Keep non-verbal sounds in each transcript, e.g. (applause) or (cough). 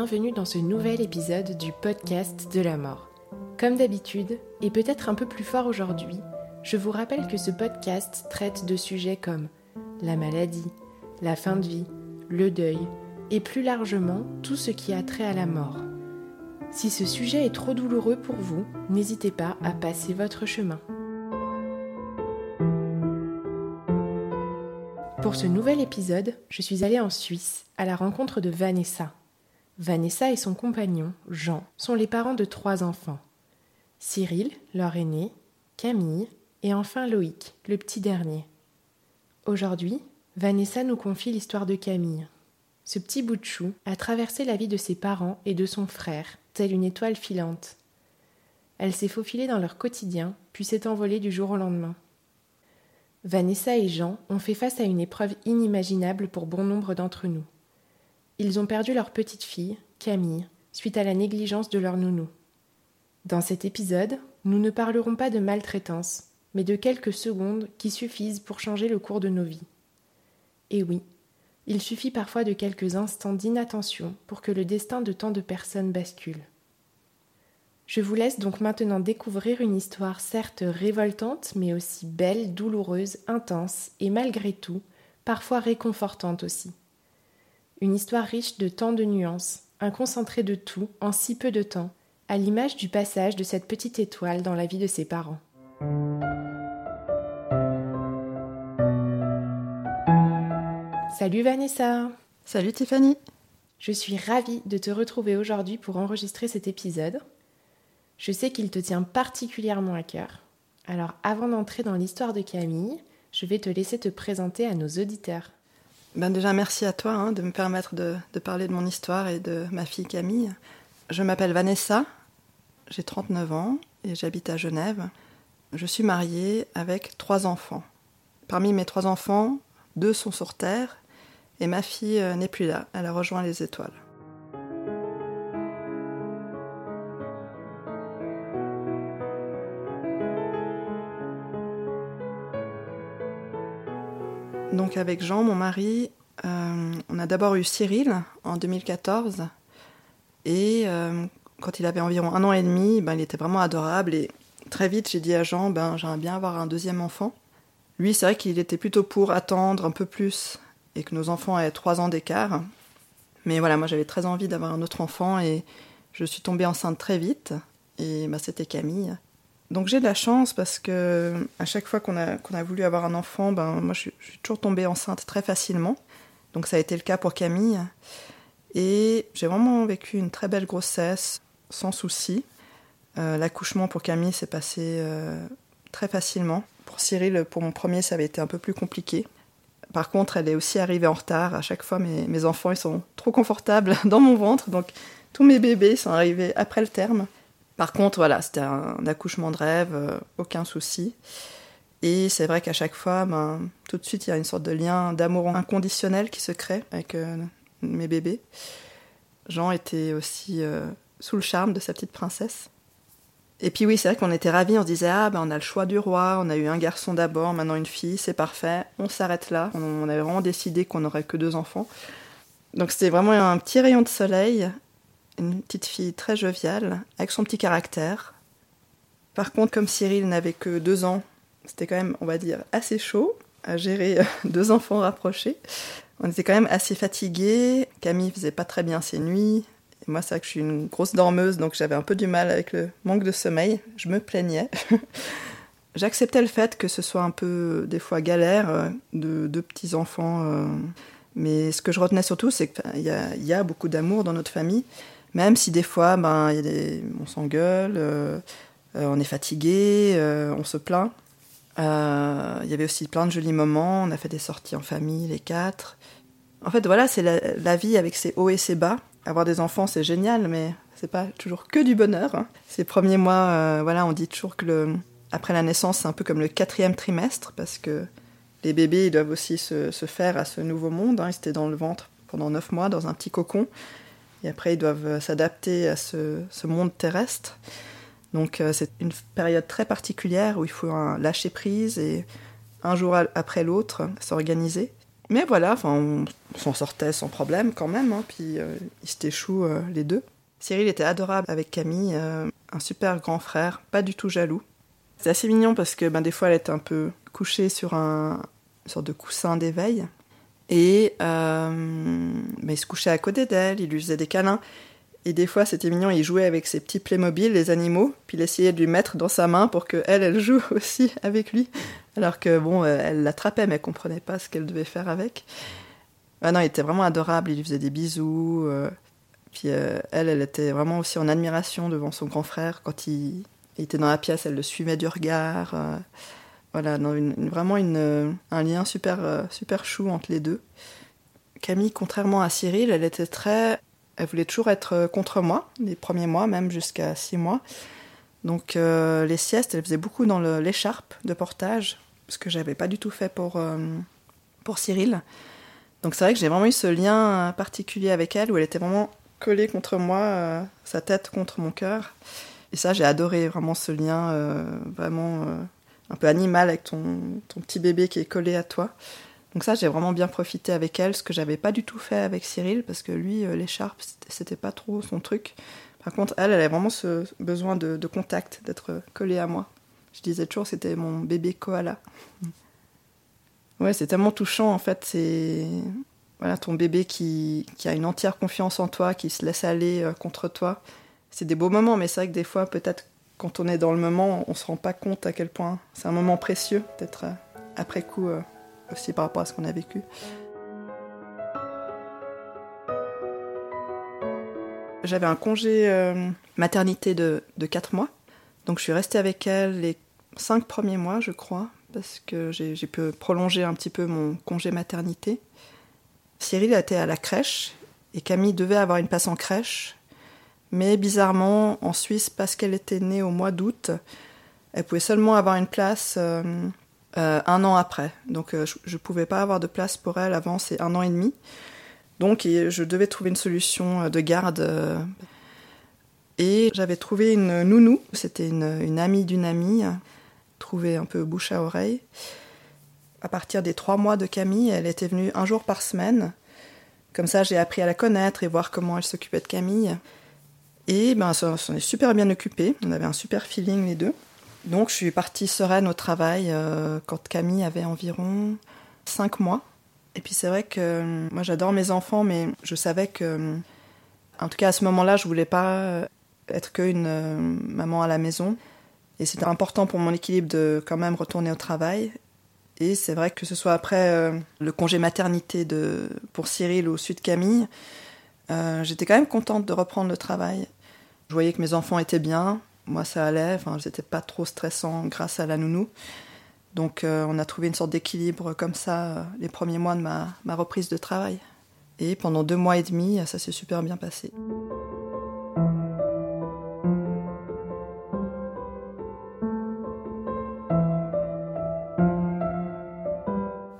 Bienvenue dans ce nouvel épisode du podcast de la mort. Comme d'habitude, et peut-être un peu plus fort aujourd'hui, je vous rappelle que ce podcast traite de sujets comme la maladie, la fin de vie, le deuil, et plus largement tout ce qui a trait à la mort. Si ce sujet est trop douloureux pour vous, n'hésitez pas à passer votre chemin. Pour ce nouvel épisode, je suis allée en Suisse à la rencontre de Vanessa. Vanessa et son compagnon, Jean, sont les parents de trois enfants. Cyril, leur aîné, Camille et enfin Loïc, le petit dernier. Aujourd'hui, Vanessa nous confie l'histoire de Camille. Ce petit bout de chou a traversé la vie de ses parents et de son frère, telle une étoile filante. Elle s'est faufilée dans leur quotidien, puis s'est envolée du jour au lendemain. Vanessa et Jean ont fait face à une épreuve inimaginable pour bon nombre d'entre nous. Ils ont perdu leur petite fille, Camille, suite à la négligence de leur nounou. Dans cet épisode, nous ne parlerons pas de maltraitance, mais de quelques secondes qui suffisent pour changer le cours de nos vies. Et oui, il suffit parfois de quelques instants d'inattention pour que le destin de tant de personnes bascule. Je vous laisse donc maintenant découvrir une histoire certes révoltante, mais aussi belle, douloureuse, intense et malgré tout, parfois réconfortante aussi. Une histoire riche de tant de nuances, un concentré de tout en si peu de temps, à l'image du passage de cette petite étoile dans la vie de ses parents. Salut Vanessa Salut Tiffany Je suis ravie de te retrouver aujourd'hui pour enregistrer cet épisode. Je sais qu'il te tient particulièrement à cœur. Alors avant d'entrer dans l'histoire de Camille, je vais te laisser te présenter à nos auditeurs. Ben déjà merci à toi hein, de me permettre de, parler de mon histoire et de ma fille Camille. Je m'appelle Vanessa, j'ai 39 ans et j'habite à Genève. Je suis mariée avec trois enfants. Parmi mes trois enfants, deux sont sur Terre et ma fille euh, n'est plus là, elle a rejoint les étoiles. Avec Jean, mon mari, euh, on a d'abord eu Cyril en 2014. Et euh, quand il avait environ un an et demi, ben, il était vraiment adorable. Et très vite, j'ai dit à Jean, ben, j'aimerais bien avoir un deuxième enfant. Lui, c'est vrai qu'il était plutôt pour attendre un peu plus et que nos enfants aient trois ans d'écart. Mais voilà, moi j'avais très envie d'avoir un autre enfant et je suis tombée enceinte très vite. Et ben, c'était Camille. Donc j'ai de la chance parce que à chaque fois qu'on a, voulu avoir un enfant, ben, moi je suis, je suis toujours tombée enceinte très facilement. Donc ça a été le cas pour Camille. Et j'ai vraiment vécu une très belle grossesse, sans souci. Euh, L'accouchement pour Camille s'est passé euh, très facilement. Pour Cyril, pour mon premier, ça avait été un peu plus compliqué. Par contre, elle est aussi arrivée en retard. À chaque fois, mes, mes enfants ils sont trop confortables (laughs) dans mon ventre. Donc tous mes bébés sont arrivés après le terme. Par contre, voilà, c'était un, accouchement de rêve, euh, aucun souci. Et c'est vrai qu'à chaque fois, ben, tout de suite, il y a une sorte de lien d'amour inconditionnel qui se crée avec euh, mes bébés. Jean était aussi euh, sous le charme de sa petite princesse. Et puis oui, c'est vrai qu'on était ravis, on se disait, ah ben on a le choix du roi, on a eu un garçon d'abord, maintenant une fille, c'est parfait, on s'arrête là. On, on avait vraiment décidé qu'on n'aurait que deux enfants. Donc c'était vraiment un petit rayon de soleil une petite fille très joviale, avec son petit caractère. Par contre, comme Cyril n'avait que deux ans, c'était quand même, on va dire, assez chaud à gérer euh, (laughs) deux enfants rapprochés. On était quand même assez fatigués. Camille faisait pas très bien ses nuits. Et moi, c'est vrai que je suis une grosse dormeuse, donc j'avais un peu du mal avec le manque de sommeil. Je me plaignais. (laughs) J'acceptais le fait que ce soit un peu, des fois, galère euh, de deux petits-enfants. euh, mais ce que je retenais surtout, c'est qu'il y y a beaucoup d'amour dans notre famille, même si des fois, ben, on s'engueule, euh, euh, on est fatigué, euh, on se plaint. Il y avait aussi plein de jolis moments. On a fait des sorties en famille, les quatre. En fait, voilà, c'est la, vie avec ses hauts et ses bas. Avoir des enfants, c'est génial, mais c'est pas toujours que du bonheur. hein. Ces premiers mois, voilà, on dit toujours que après la naissance, c'est un peu comme le quatrième trimestre, parce que les bébés, ils doivent aussi se, se faire à ce nouveau monde. hein. Ils étaient dans le ventre pendant neuf mois, dans un petit cocon. Et après, ils doivent euh, s'adapter à ce, monde terrestre. Donc, euh, c'est une période très particulière où il faut lâcher prise et un jour après l'autre s'organiser. Mais voilà, on s'en sortait sans problème quand même. hein. Puis euh, ils se échouent euh, les deux. Cyril était adorable avec Camille, un super grand frère, pas du tout jaloux. C'est assez mignon parce que ben, des fois elle était un peu couchée sur un une sorte de coussin d'éveil. Et euh, il se couchait à côté d'elle, il lui faisait des câlins. Et des fois, c'était mignon, il jouait avec ses petits Playmobil, les animaux, puis il essayait de lui mettre dans sa main pour que elle, elle joue (laughs) aussi avec lui. Alors que bon, euh, elle l'attrapait, mais elle comprenait pas ce qu'elle devait faire avec. Ah non, il était vraiment adorable, il lui faisait des bisous. euh, puis elle, elle était vraiment aussi en admiration devant son grand frère. Quand il, était dans la pièce, elle le suivait du regard. Voilà, vraiment une, euh, un lien super, euh, super chou entre les deux. Camille, contrairement à Cyril, elle était très. Elle voulait toujours être euh, contre moi, les premiers mois, même jusqu'à six mois. Donc les siestes, elle faisait beaucoup dans l'écharpe de portage, ce que j'avais pas du tout fait pour, pour Cyril. Donc c'est vrai que j'ai vraiment eu ce lien particulier avec elle, où elle était vraiment collée contre moi, sa tête contre mon cœur. Et ça, j'ai adoré vraiment ce lien vraiment un peu animal avec ton, ton petit bébé qui est collé à toi. Donc ça, j'ai vraiment bien profité avec elle, ce que j'avais pas du tout fait avec Cyril, parce que lui, euh, l'écharpe, c'était- pas trop son truc. Par contre, elle, elle avait vraiment ce besoin de, de contact, d'être collée à moi. Je disais toujours, c'était mon bébé koala. Ouais, c'est tellement touchant, en fait. C'est voilà, ton bébé qui, qui a une entière confiance en toi, qui se laisse aller euh, contre toi. C'est des beaux moments, mais c'est vrai que des fois, peut-être, quand on est dans le moment, on se rend pas compte à quel point c'est un moment précieux, peut-être euh, après coup, euh, aussi par rapport à ce qu'on a vécu. J'avais un congé euh, maternité de, de 4 mois. Donc je suis restée avec elle les 5 premiers mois, je crois, parce que j'ai pu prolonger un petit peu mon congé maternité. Cyril était à la crèche et Camille devait avoir une place en crèche. Mais bizarrement, en Suisse, parce qu'elle était née au mois d'août, elle pouvait seulement avoir une place euh, euh, un an après. Donc euh, je ne pouvais pas avoir de place pour elle avant ces un an et demi. Donc je devais trouver une solution de garde. et j'avais trouvé une nounou, c'était une amie d'une amie, trouvée un peu bouche à oreille. À partir des trois mois de Camille, elle était venue un jour par semaine. Comme ça, j'ai appris à la connaître et voir comment elle s'occupait de Camille. Et ben, ça s'en est super bien occupé. On avait un super feeling les deux. Donc, je suis partie sereine au travail euh, quand Camille avait environ cinq mois. Et puis, c'est vrai que euh, moi, j'adore mes enfants, mais je savais que, euh, en tout cas, à ce moment-là, je voulais pas être qu'une maman à la maison. Et c'était important pour mon équilibre de quand même retourner au travail. Et c'est vrai que ce soit après le congé maternité de, pour Cyril ou Sud Camille, euh, j'étais quand même contente de reprendre le travail. Je voyais que mes enfants étaient bien, moi ça allait, enfin c'était pas trop stressant grâce à la nounou. Donc euh, on a trouvé une sorte d'équilibre comme ça euh, les premiers mois de ma, ma reprise de travail. Et pendant deux mois et demi, ça s'est super bien passé.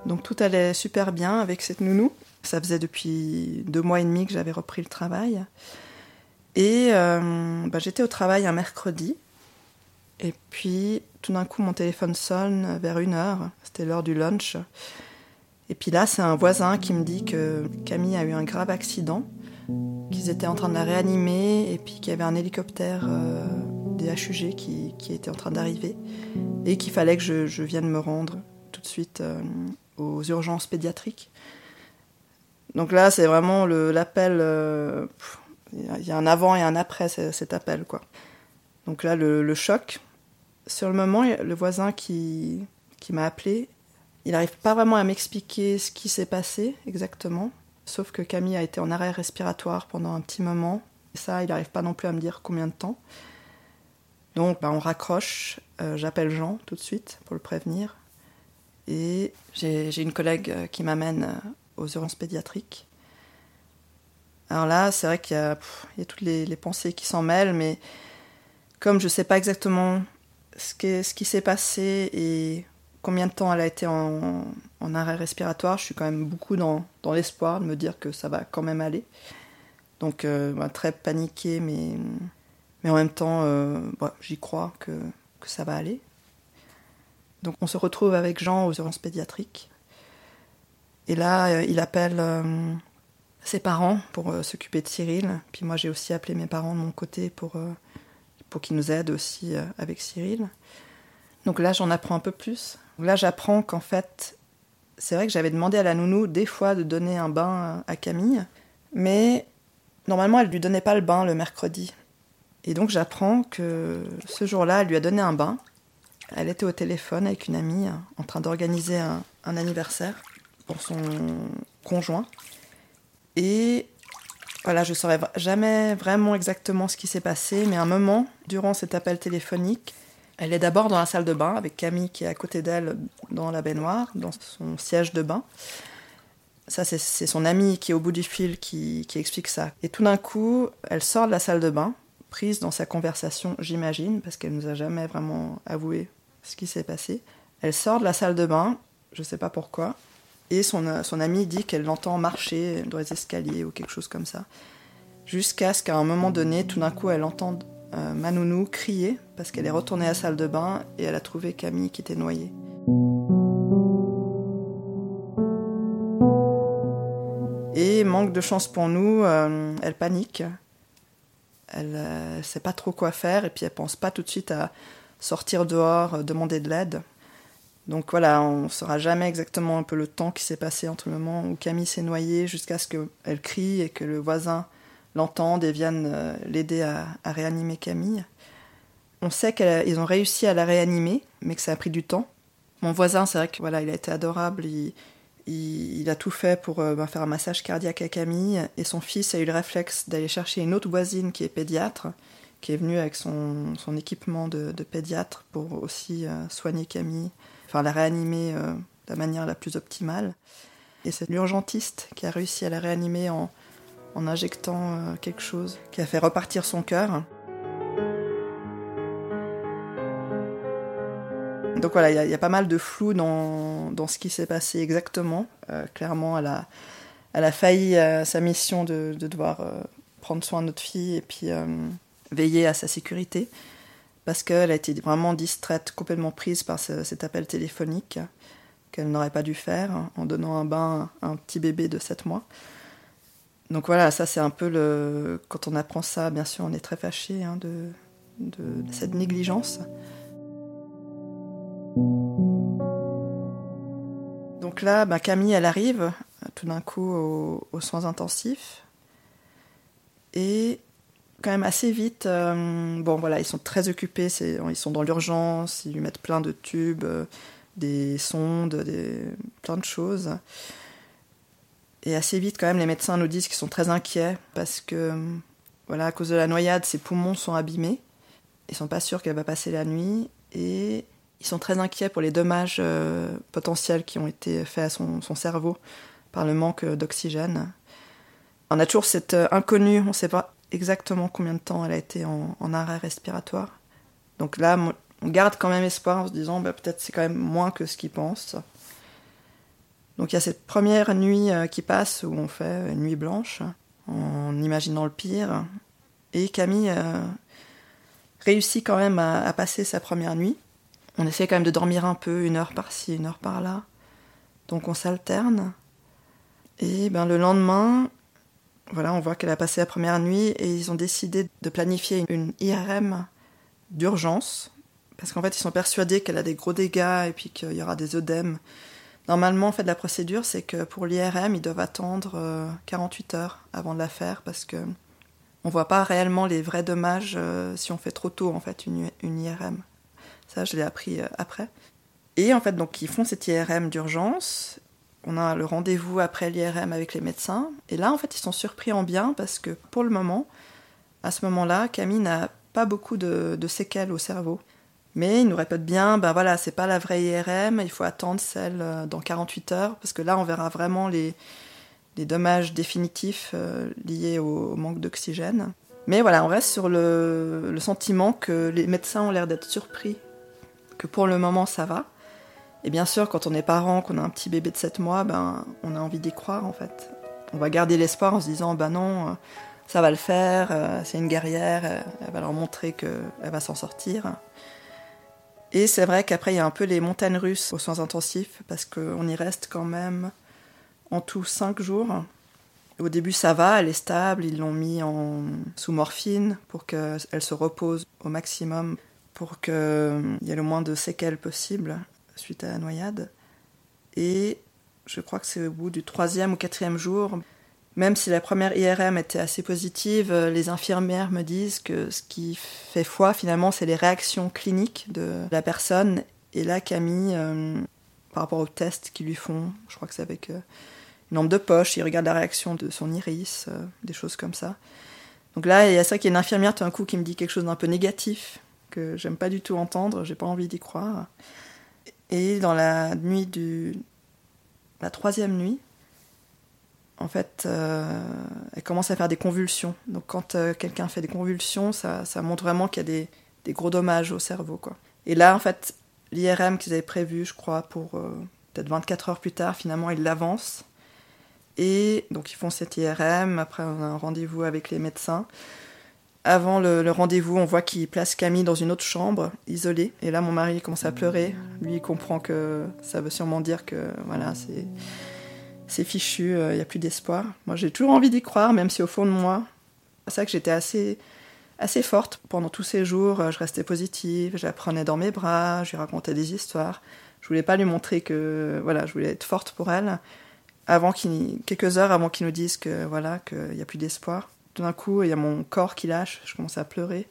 Donc tout allait super bien avec cette nounou. Ça faisait depuis deux mois et demi que j'avais repris le travail. Et euh, bah, j'étais au travail un mercredi. Et puis tout d'un coup mon téléphone sonne vers une heure. C'était l'heure du lunch. Et puis là c'est un voisin qui me dit que Camille a eu un grave accident, qu'ils étaient en train de la réanimer et puis qu'il y avait un hélicoptère euh, des HUG qui, était en train d'arriver et qu'il fallait que je, je vienne me rendre tout de suite euh, aux urgences pédiatriques. Donc là, c'est vraiment l'appel. euh, Il y a un avant et un après cet appel, quoi. Donc là, le, choc. Sur le moment, le voisin qui, qui m'a appelé, il n'arrive pas vraiment à m'expliquer ce qui s'est passé exactement. Sauf que Camille a été en arrêt respiratoire pendant un petit moment. Et ça, il n'arrive pas non plus à me dire combien de temps. Donc, bah, on raccroche. Euh, j'appelle Jean tout de suite pour le prévenir. Et j'ai une collègue euh, qui m'amène aux urgences pédiatriques. Alors là, c'est vrai qu'il y, a toutes les, pensées qui s'en mêlent, mais comme je ne sais pas exactement ce, qui s'est passé et combien de temps elle a été en, arrêt respiratoire, je suis quand même beaucoup dans, l'espoir de me dire que ça va quand même aller. Donc bah, très paniquée, mais, en même temps, bah, j'y crois que ça va aller. Donc on se retrouve avec Jean aux urgences pédiatriques. Et là, euh, il appelle euh, ses parents pour euh, s'occuper de Cyril. Puis moi, j'ai aussi appelé mes parents de mon côté pour, pour qu'ils nous aident aussi avec Cyril. Donc là, j'en apprends un peu plus. Là, j'apprends qu'en fait, c'est vrai que j'avais demandé à la nounou des fois de donner un bain à Camille, mais normalement, elle lui donnait pas le bain le mercredi. Et donc, j'apprends que ce jour-là, elle lui a donné un bain. Elle était au téléphone avec une amie en train d'organiser un, anniversaire pour son conjoint. Et voilà, je ne saurais jamais vraiment exactement ce qui s'est passé, mais un moment, durant cet appel téléphonique, elle est d'abord dans la salle de bain avec Camille qui est à côté d'elle dans la baignoire, dans son siège de bain. Ça, c'est son amie qui est au bout du fil qui, qui explique ça. Et tout d'un coup, elle sort de la salle de bain, prise dans sa conversation, j'imagine, parce qu'elle nous a jamais vraiment avoué ce qui s'est passé. Elle sort de la salle de bain, je ne sais pas pourquoi, et son, son amie dit qu'elle l'entend marcher dans les escaliers ou quelque chose comme ça. Jusqu'à ce qu'à un moment donné, tout d'un coup, elle entend euh, Manounou crier parce qu'elle est retournée à la salle de bain et elle a trouvé Camille qui était noyée. Et manque de chance pour nous, euh, elle panique. Elle ne euh, sait pas trop quoi faire et puis elle pense pas tout de suite à sortir dehors, euh, demander de l'aide. Donc voilà, on ne saura jamais exactement un peu le temps qui s'est passé entre le moment où Camille s'est noyée jusqu'à ce qu'elle crie et que le voisin l'entende et vienne euh, l'aider à, réanimer Camille. On sait qu'ils ont réussi à la réanimer, mais que ça a pris du temps. Mon voisin, c'est vrai que voilà, il a été adorable. Il, a tout fait pour euh, ben, faire un massage cardiaque à Camille. Et son fils a eu le réflexe d'aller chercher une autre voisine qui est pédiatre qui est venu avec son, son équipement de, pédiatre pour aussi euh, soigner Camille, enfin la réanimer euh, de la manière la plus optimale. Et c'est l'urgentiste qui a réussi à la réanimer en, en injectant euh, quelque chose qui a fait repartir son cœur. Donc voilà, il y, a pas mal de flou dans, dans ce qui s'est passé exactement. clairement, elle a, elle a failli à sa mission de, de devoir prendre soin de notre fille et puis veiller à sa sécurité, parce qu'elle a été vraiment distraite, complètement prise par cet appel téléphonique qu'elle n'aurait pas dû faire en donnant un bain à un petit bébé de 7 mois. Donc voilà, ça c'est un peu le... Quand on apprend ça, bien sûr, on est très fâché hein, de, cette négligence. Donc là, bah, Camille, elle arrive tout d'un coup aux soins intensifs. Et quand même assez vite. Euh, bon, voilà, ils sont très occupés, ils sont dans l'urgence, ils lui mettent plein de tubes, euh, des sondes, des, plein de choses. Et assez vite, quand même, les médecins nous disent qu'ils sont très inquiets parce que, voilà, à cause de la noyade, ses poumons sont abîmés. Ils sont pas sûrs qu'elle va passer la nuit et ils sont très inquiets pour les dommages euh, potentiels qui ont été faits à son, cerveau par le manque d'oxygène. On a toujours cet inconnu, on ne sait pas exactement combien de temps elle a été en, arrêt respiratoire. Donc là, on garde quand même espoir en se disant bah, peut-être c'est quand même moins que ce qu'ils pensent. Donc il y a cette première nuit euh, qui passe où on fait une nuit blanche en imaginant le pire. Et Camille euh, réussit quand même à, passer sa première nuit. On essaie quand même de dormir un peu, une heure par-ci, une heure par-là. Donc on s'alterne. Et ben, le lendemain, voilà, on voit qu'elle a passé la première nuit et ils ont décidé de planifier une IRM d'urgence parce qu'en fait, ils sont persuadés qu'elle a des gros dégâts et puis qu'il y aura des œdèmes. Normalement, en fait, la procédure, c'est que pour l'IRM, ils doivent attendre 48 euh, heures avant de la faire parce que on voit pas réellement les vrais dommages euh, si on fait trop tôt en fait une, une IRM. Ça, je l'ai appris euh, après. Et en fait, donc ils font cette IRM d'urgence. On a le rendez-vous après l'IRM avec les médecins. Et là, en fait, ils sont surpris en bien parce que pour le moment, à ce moment-là, Camille n'a pas beaucoup de, séquelles au cerveau. Mais ils nous répètent bien, ben voilà, c'est pas la vraie IRM, il faut attendre celle euh, dans 48 heures, parce que là, on verra vraiment les, dommages définitifs euh, liés au, manque d'oxygène. Mais voilà, on reste sur le, sentiment que les médecins ont l'air d'être surpris, que pour le moment ça va. Et bien sûr, quand on est parent, qu'on a un petit bébé de 7 mois, ben, on a envie d'y croire en fait. On va garder l'espoir en se disant, ben non, euh, ça va le faire, euh, c'est une guerrière, elle va leur montrer qu'elle va s'en sortir. Et c'est vrai qu'après, il y a un peu les montagnes russes aux soins intensifs, parce qu'on y reste quand même en tout cinq jours. Au début, ça va, elle est stable. Ils l'ont mis en sous morphine pour qu'elle se repose au maximum, pour qu'il y ait le moins de séquelles possible suite à la noyade. Et je crois que c'est au bout du troisième ou quatrième jour, même si la première IRM était assez positive, les infirmières me disent que ce qui fait foi finalement, c'est les réactions cliniques de la personne. Et là, Camille, euh, par rapport aux tests qu'ils lui font, je crois que c'est avec euh, une lampe de poche, il regarde la réaction de son iris, euh, des choses comme ça. Donc là, il y a ça qui est une infirmière tout d'un coup qui me dit quelque chose d'un peu négatif, que j'aime pas du tout entendre, j'ai pas envie d'y croire. Et dans la nuit du. la troisième nuit, en fait, euh, elle commence à faire des convulsions. Donc quand euh, quelqu'un fait des convulsions, ça, montre vraiment qu'il y a des, gros dommages au cerveau. Quoi. Et là, en fait, l'IRM qu'ils avaient prévu, je crois, pour peut-être 24 heures plus tard, finalement, il l'avance. Et donc ils font cette IRM, après on a un rendez-vous avec les médecins. Avant le, rendez-vous, on voit qu'ils placent Camille dans une autre chambre, isolée. Et là, mon mari commence à pleurer. Lui, il comprend que ça veut sûrement dire que voilà, c'est, c'est fichu, euh, il n'y a plus d'espoir. Moi, j'ai toujours envie d'y croire, même si au fond de moi, c'est ça que j'étais assez, assez forte pendant tous ces jours. Je restais positive, je la prenais dans mes bras, je lui racontais des histoires. Je voulais pas lui montrer que voilà, je voulais être forte pour elle avant quelques heures avant qu'ils nous disent que voilà qu'il n'y a plus d'espoir. Tout d'un coup, il y a mon corps qui lâche, je commence à pleurer.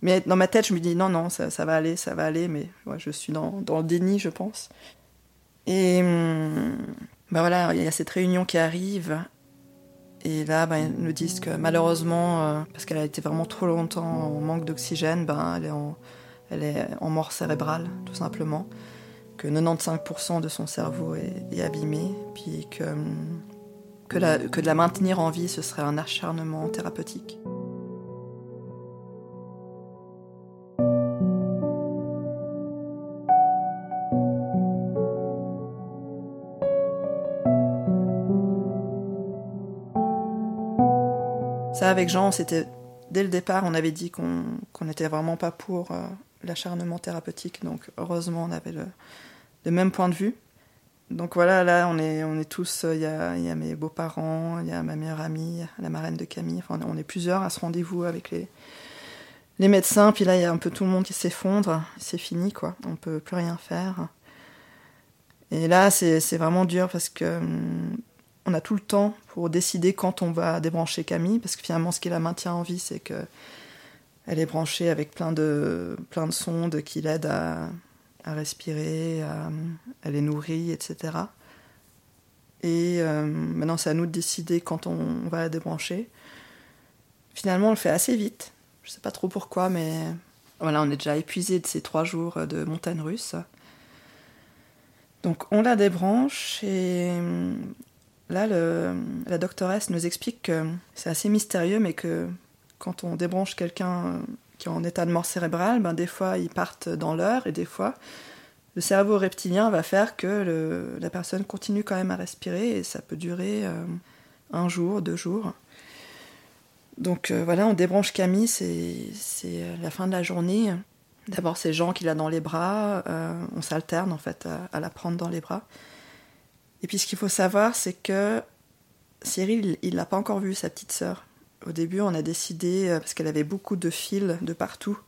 Mais dans ma tête, je me dis non, non, ça, va aller, ça va aller, mais je suis dans, dans, le déni, je pense. Et ben voilà, il y a cette réunion qui arrive. Et là, ben, ils nous disent que malheureusement, euh, parce qu'elle a été vraiment trop longtemps en manque d'oxygène, ben, elle, est en, elle est en mort cérébrale, tout simplement que 95% de son cerveau est, abîmé, puis que, que, de la maintenir en vie, ce serait un acharnement thérapeutique. Ça, avec Jean, c'était dès le départ, on avait dit qu'on n'était vraiment pas pour euh, l'acharnement thérapeutique. Donc, heureusement, on avait le même point de vue. Donc voilà, là, on est, on est tous, il y a, mes beaux-parents, il y a ma meilleure amie, la marraine de Camille, enfin, on est plusieurs à ce rendez-vous avec les, les médecins, puis là, il y a un peu tout le monde qui s'effondre, c'est fini, quoi, on peut plus rien faire. Et là, c'est vraiment dur parce que hum, on a tout le temps pour décider quand on va débrancher Camille, parce que finalement, ce qui la maintient en vie, c'est que elle est branchée avec plein de, plein de sondes qui l'aident à, à respirer, à, elle est nourrie, etc. Et euh, maintenant, c'est à nous de décider quand on, va la débrancher. Finalement, on le fait assez vite. Je ne sais pas trop pourquoi, mais voilà, on est déjà épuisé de ces trois jours de montagne russe. Donc, on la débranche et là, le, la doctoresse nous explique que c'est assez mystérieux, mais que quand on débranche quelqu'un qui en état de mort cérébrale, ben, des fois ils partent dans l'heure et des fois le cerveau reptilien va faire que la personne continue quand même à respirer et ça peut durer euh, un jour, deux jours. Donc euh, voilà, on débranche Camille, c'est la fin de la journée. D'abord, c'est Jean qui l'a dans les bras, euh, on s'alterne en fait à, la prendre dans les bras. Et puis ce qu'il faut savoir, c'est que Cyril, il n'a pas encore vu sa petite sœur. Au début, on a décidé, euh, parce qu'elle avait beaucoup de fils de partout,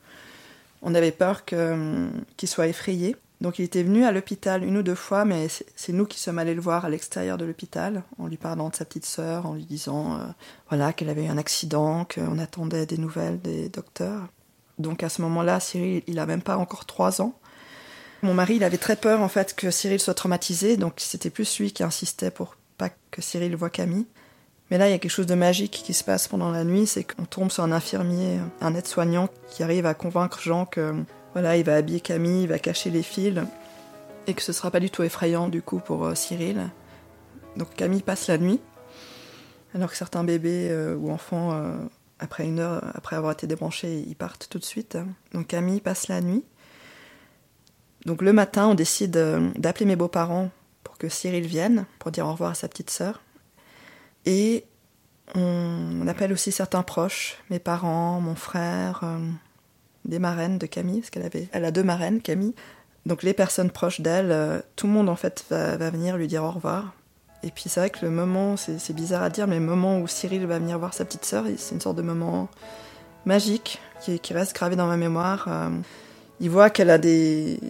on avait peur hum, qu'il soit effrayé. Donc il était venu à l'hôpital une ou deux fois, mais c'est nous qui sommes allés le voir à l'extérieur de l'hôpital, en lui parlant de sa petite sœur, en lui disant euh, voilà qu'elle avait eu un accident, qu'on attendait des nouvelles des docteurs. Donc à ce moment-là, Cyril, il a même pas encore trois ans. Mon mari, il avait très peur en fait que Cyril soit traumatisé, donc c'était plus lui qui insistait pour pas que Cyril voit Camille. Mais là, il y a quelque chose de magique qui se passe pendant la nuit, c'est qu'on tombe sur un infirmier, un aide-soignant qui arrive à convaincre Jean que voilà, il va habiller Camille, il va cacher les fils, et que ce sera pas du tout effrayant du coup pour euh, Cyril. Donc Camille passe la nuit, alors que certains bébés euh, ou enfants, euh, après une heure, après avoir été débranchés, ils partent tout de suite. Donc Camille passe la nuit. Donc le matin, on décide d'appeler mes beaux-parents pour que Cyril vienne, pour dire au revoir à sa petite sœur. Et on appelle aussi certains proches, mes parents, mon frère, des marraines de Camille, parce qu'elle avait, elle a deux marraines, Camille. Donc les personnes proches d'elle, euh, tout le monde en fait va, venir lui dire au revoir. Et puis c'est vrai que le moment, c'est bizarre à dire, mais le moment où Cyril va venir voir sa petite sœur, c'est une sorte de moment magique qui, reste gravé dans ma mémoire. Euh, il voit qu'elle a des,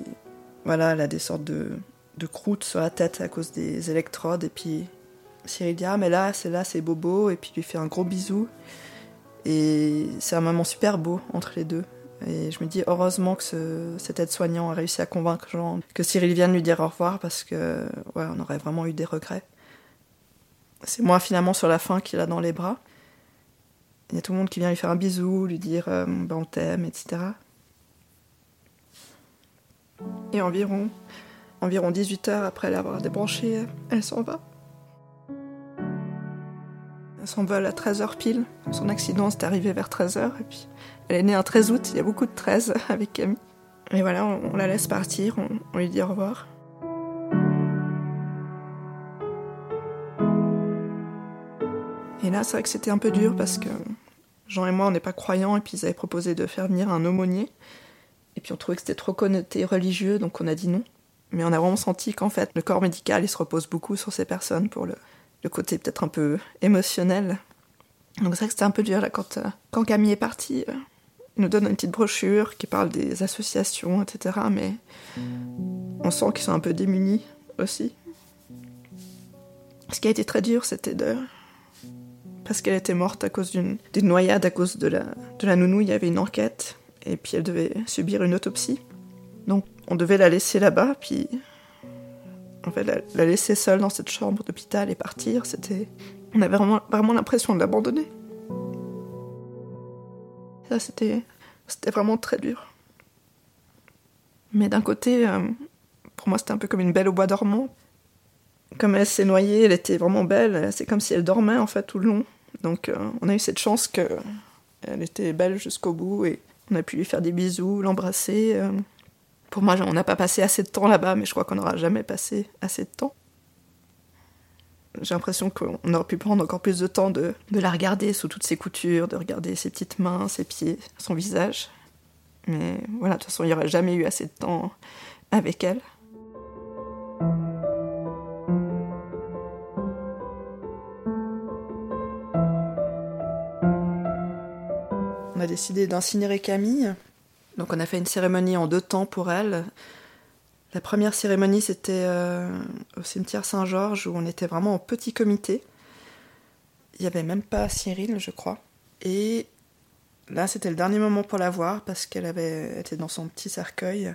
voilà, elle a des sortes de, de croûtes sur la tête à cause des électrodes. Et puis Cyril dit ah mais là c'est là c'est Bobo et puis il lui fait un gros bisou. Et c'est un moment super beau entre les deux. Et je me dis heureusement que ce, cet aide-soignant a réussi à convaincre Jean que Cyril vienne lui dire au revoir parce que ouais, on aurait vraiment eu des regrets. C'est moi finalement sur la fin qu'il a dans les bras. Il y a tout le monde qui vient lui faire un bisou, lui dire euh, ben, on t'aime, etc. Et environ, environ 18 heures après l'avoir débranché, elle s'en va. Elle s'envole à 13h pile. Son accident s'est arrivé vers 13h et puis elle est née un 13 août, il y a beaucoup de 13 (laughs) avec Camille. Et voilà, on, la laisse partir, on, lui dit au revoir. Et là, c'est vrai que c'était un peu dur parce que Jean et moi, on n'est pas croyants, et puis ils avaient proposé de faire venir un aumônier. Et puis on trouvait que c'était trop connoté religieux, donc on a dit non. Mais on a vraiment senti qu'en fait, le corps médical, il se repose beaucoup sur ces personnes pour le, le côté peut-être un peu émotionnel. Donc c'est vrai que c'était un peu dur là quand, euh, quand Camille est partie. Euh, il nous donne une petite brochure qui parle des associations, etc. Mais on sent qu'ils sont un peu démunis aussi. Ce qui a été très dur, c'était de. Parce qu'elle était morte à cause d'une noyade, à cause de la, de nounou, il y avait une enquête, et puis elle devait subir une autopsie. Donc on devait la laisser là-bas, puis. En fait, la, laisser seule dans cette chambre d'hôpital et partir, c'était. On avait vraiment, l'impression de l'abandonner. Ça, c'était, c'était vraiment très dur. Mais d'un côté, euh, pour moi, c'était un peu comme une belle au bois dormant. Comme elle s'est noyée, elle était vraiment belle. C'est comme si elle dormait en fait tout le long. Donc, euh, on a eu cette chance qu'elle était belle jusqu'au bout et on a pu lui faire des bisous, l'embrasser. Euh. Pour moi, on n'a pas passé assez de temps là-bas, mais je crois qu'on n'aura jamais passé assez de temps. J'ai l'impression qu'on aurait pu prendre encore plus de temps de, la regarder sous toutes ses coutures, de regarder ses petites mains, ses pieds, son visage. Mais voilà, de toute façon, il n'y aurait jamais eu assez de temps avec elle. On a décidé d'incinérer Camille. Donc on a fait une cérémonie en deux temps pour elle. La première cérémonie, c'était euh, au cimetière Saint-Georges, où on était vraiment en petit comité. Il n'y avait même pas Cyril, je crois. Et là, c'était le dernier moment pour la voir, parce qu'elle avait été dans son petit cercueil.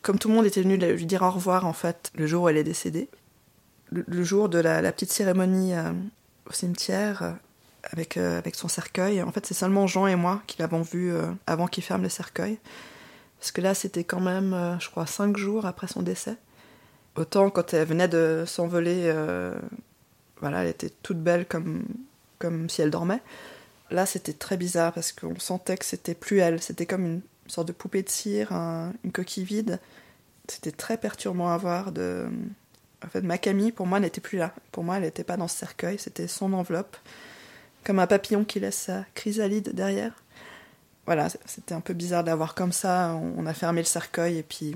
Comme tout le monde était venu lui dire au revoir, en fait, le jour où elle est décédée. Le, jour de la, petite cérémonie euh, au cimetière, avec, avec son cercueil, en fait, c'est seulement Jean et moi qui l'avons vu avant qu'il ferme le cercueil. Parce que là, c'était quand même, euh, je crois, cinq jours après son décès. Autant quand elle venait de s'envoler, euh, voilà, elle était toute belle comme, comme si elle dormait. Là, c'était très bizarre parce qu'on sentait que c'était plus elle. C'était comme une sorte de poupée de cire, une coquille vide. C'était très perturbant à voir. En fait, ma Camille, pour moi, n'était plus là. Pour moi, elle n'était pas dans ce cercueil. C'était son enveloppe. Comme un papillon qui laisse sa chrysalide derrière voilà, c'était un peu bizarre d'avoir comme ça. On a fermé le cercueil et puis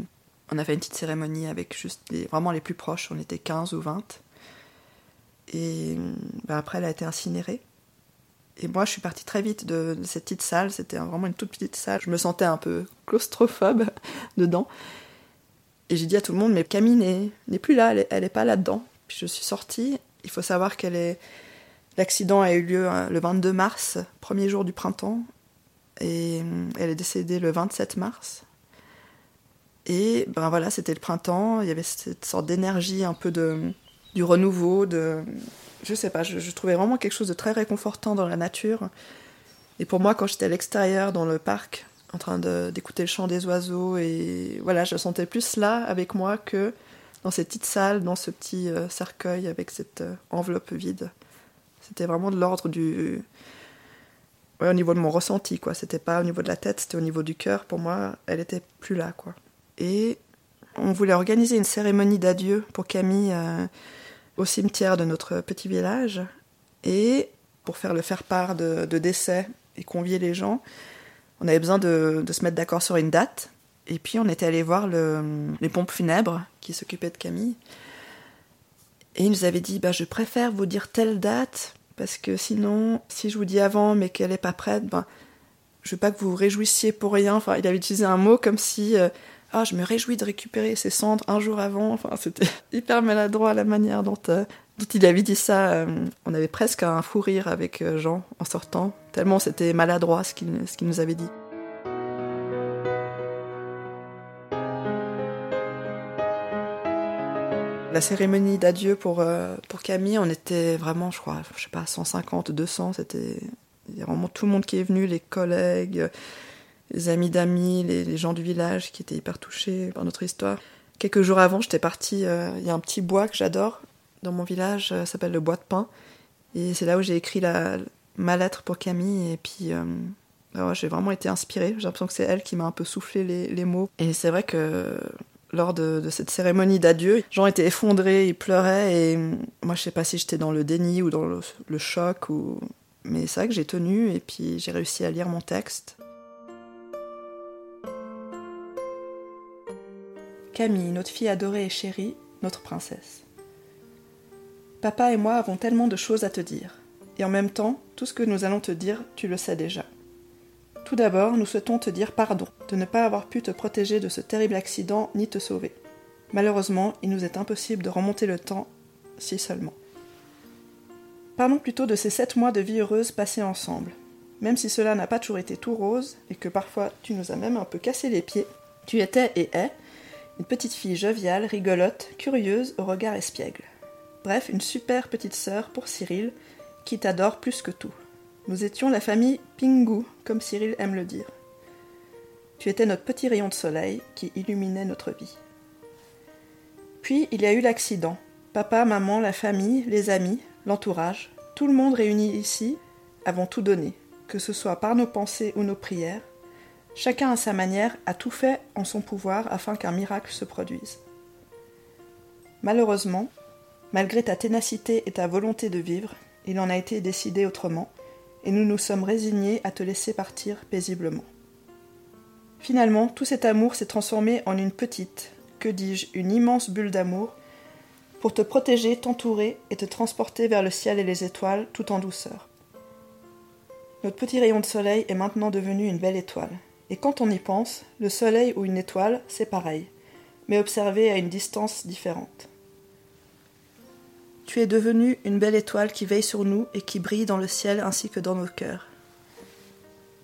on a fait une petite cérémonie avec juste les, vraiment les plus proches. On était 15 ou 20. Et ben après, elle a été incinérée. Et moi, je suis partie très vite de, cette petite salle. C'était vraiment une toute petite salle. Je me sentais un peu claustrophobe (laughs) dedans. Et j'ai dit à tout le monde, mais Camille n'est plus là, elle n'est pas là-dedans. Puis je suis sortie. Il faut savoir qu'elle est. L'accident a eu lieu hein, le 22 mars, premier jour du printemps, et elle est décédée le 27 mars. Et ben voilà, c'était le printemps, il y avait cette sorte d'énergie un peu de, du renouveau, de. Je sais pas, je, trouvais vraiment quelque chose de très réconfortant dans la nature. Et pour moi, quand j'étais à l'extérieur, dans le parc, en train d'écouter le chant des oiseaux, et voilà, je sentais plus là avec moi que dans cette petite salle, dans ce petit euh, cercueil avec cette euh, enveloppe vide. C'était vraiment de l'ordre du. Au niveau de mon ressenti, quoi. C'était pas au niveau de la tête, c'était au niveau du cœur. Pour moi, elle était plus là, quoi. Et on voulait organiser une cérémonie d'adieu pour Camille euh, au cimetière de notre petit village. Et pour faire le faire-part de, décès et convier les gens, on avait besoin de, se mettre d'accord sur une date. Et puis on était allé voir les pompes funèbres qui s'occupaient de Camille. Et il nous avait dit bah, Je préfère vous dire telle date, parce que sinon, si je vous dis avant mais qu'elle n'est pas prête, ben, je veux pas que vous vous réjouissiez pour rien. Enfin, il avait utilisé un mot comme si euh, ah, je me réjouis de récupérer ces cendres un jour avant. Enfin, c'était (laughs) hyper maladroit la manière dont, euh, il avait dit ça. Euh, on avait presque un fou rire avec Jean en sortant, tellement c'était maladroit ce qu'il ce nous avait dit. La cérémonie d'adieu pour, pour Camille, on était vraiment, je crois, je sais pas, 150, 200, c'était il y a vraiment tout le monde qui est venu, les collègues, les amis d'amis, les, gens du village qui étaient hyper touchés par notre histoire. Quelques jours avant, j'étais partie. Euh, il y a un petit bois que j'adore dans mon village, ça s'appelle le bois de pin. Et c'est là où j'ai écrit la, ma lettre pour Camille. Et puis, euh, j'ai vraiment été inspirée. J'ai l'impression que c'est elle qui m'a un peu soufflé les, mots. Et c'est vrai que lors de, cette cérémonie d'adieu, Jean était effondré, il pleurait. Et moi, je sais pas si j'étais dans le déni ou dans le, choc. Ou... Mais c'est vrai que j'ai tenu et puis j'ai réussi à lire mon texte. Camille, notre fille adorée et chérie, notre princesse. Papa et moi avons tellement de choses à te dire, et en même temps, tout ce que nous allons te dire, tu le sais déjà. Tout d'abord, nous souhaitons te dire pardon de ne pas avoir pu te protéger de ce terrible accident ni te sauver. Malheureusement, il nous est impossible de remonter le temps, si seulement. Parlons plutôt de ces sept mois de vie heureuse passés ensemble. Même si cela n'a pas toujours été tout rose, et que parfois tu nous as même un peu cassé les pieds, tu étais et es une petite fille joviale, rigolote, curieuse, au regard espiègle. Bref, une super petite sœur pour Cyril, qui t'adore plus que tout. Nous étions la famille Pingu, comme Cyril aime le dire. Tu étais notre petit rayon de soleil qui illuminait notre vie. Puis il y a eu l'accident. Papa, maman, la famille, les amis, l'entourage, tout le monde réuni ici avons tout donné, que ce soit par nos pensées ou nos prières, Chacun à sa manière a tout fait en son pouvoir afin qu'un miracle se produise. Malheureusement, malgré ta ténacité et ta volonté de vivre, il en a été décidé autrement, et nous nous sommes résignés à te laisser partir paisiblement. Finalement, tout cet amour s'est transformé en une petite, que dis-je, une immense bulle d'amour, pour te protéger, t'entourer et te transporter vers le ciel et les étoiles tout en douceur. Notre petit rayon de soleil est maintenant devenu une belle étoile, et quand on y pense, le Soleil ou une étoile, c'est pareil, mais observé à une distance différente. Tu es devenue une belle étoile qui veille sur nous et qui brille dans le ciel ainsi que dans nos cœurs.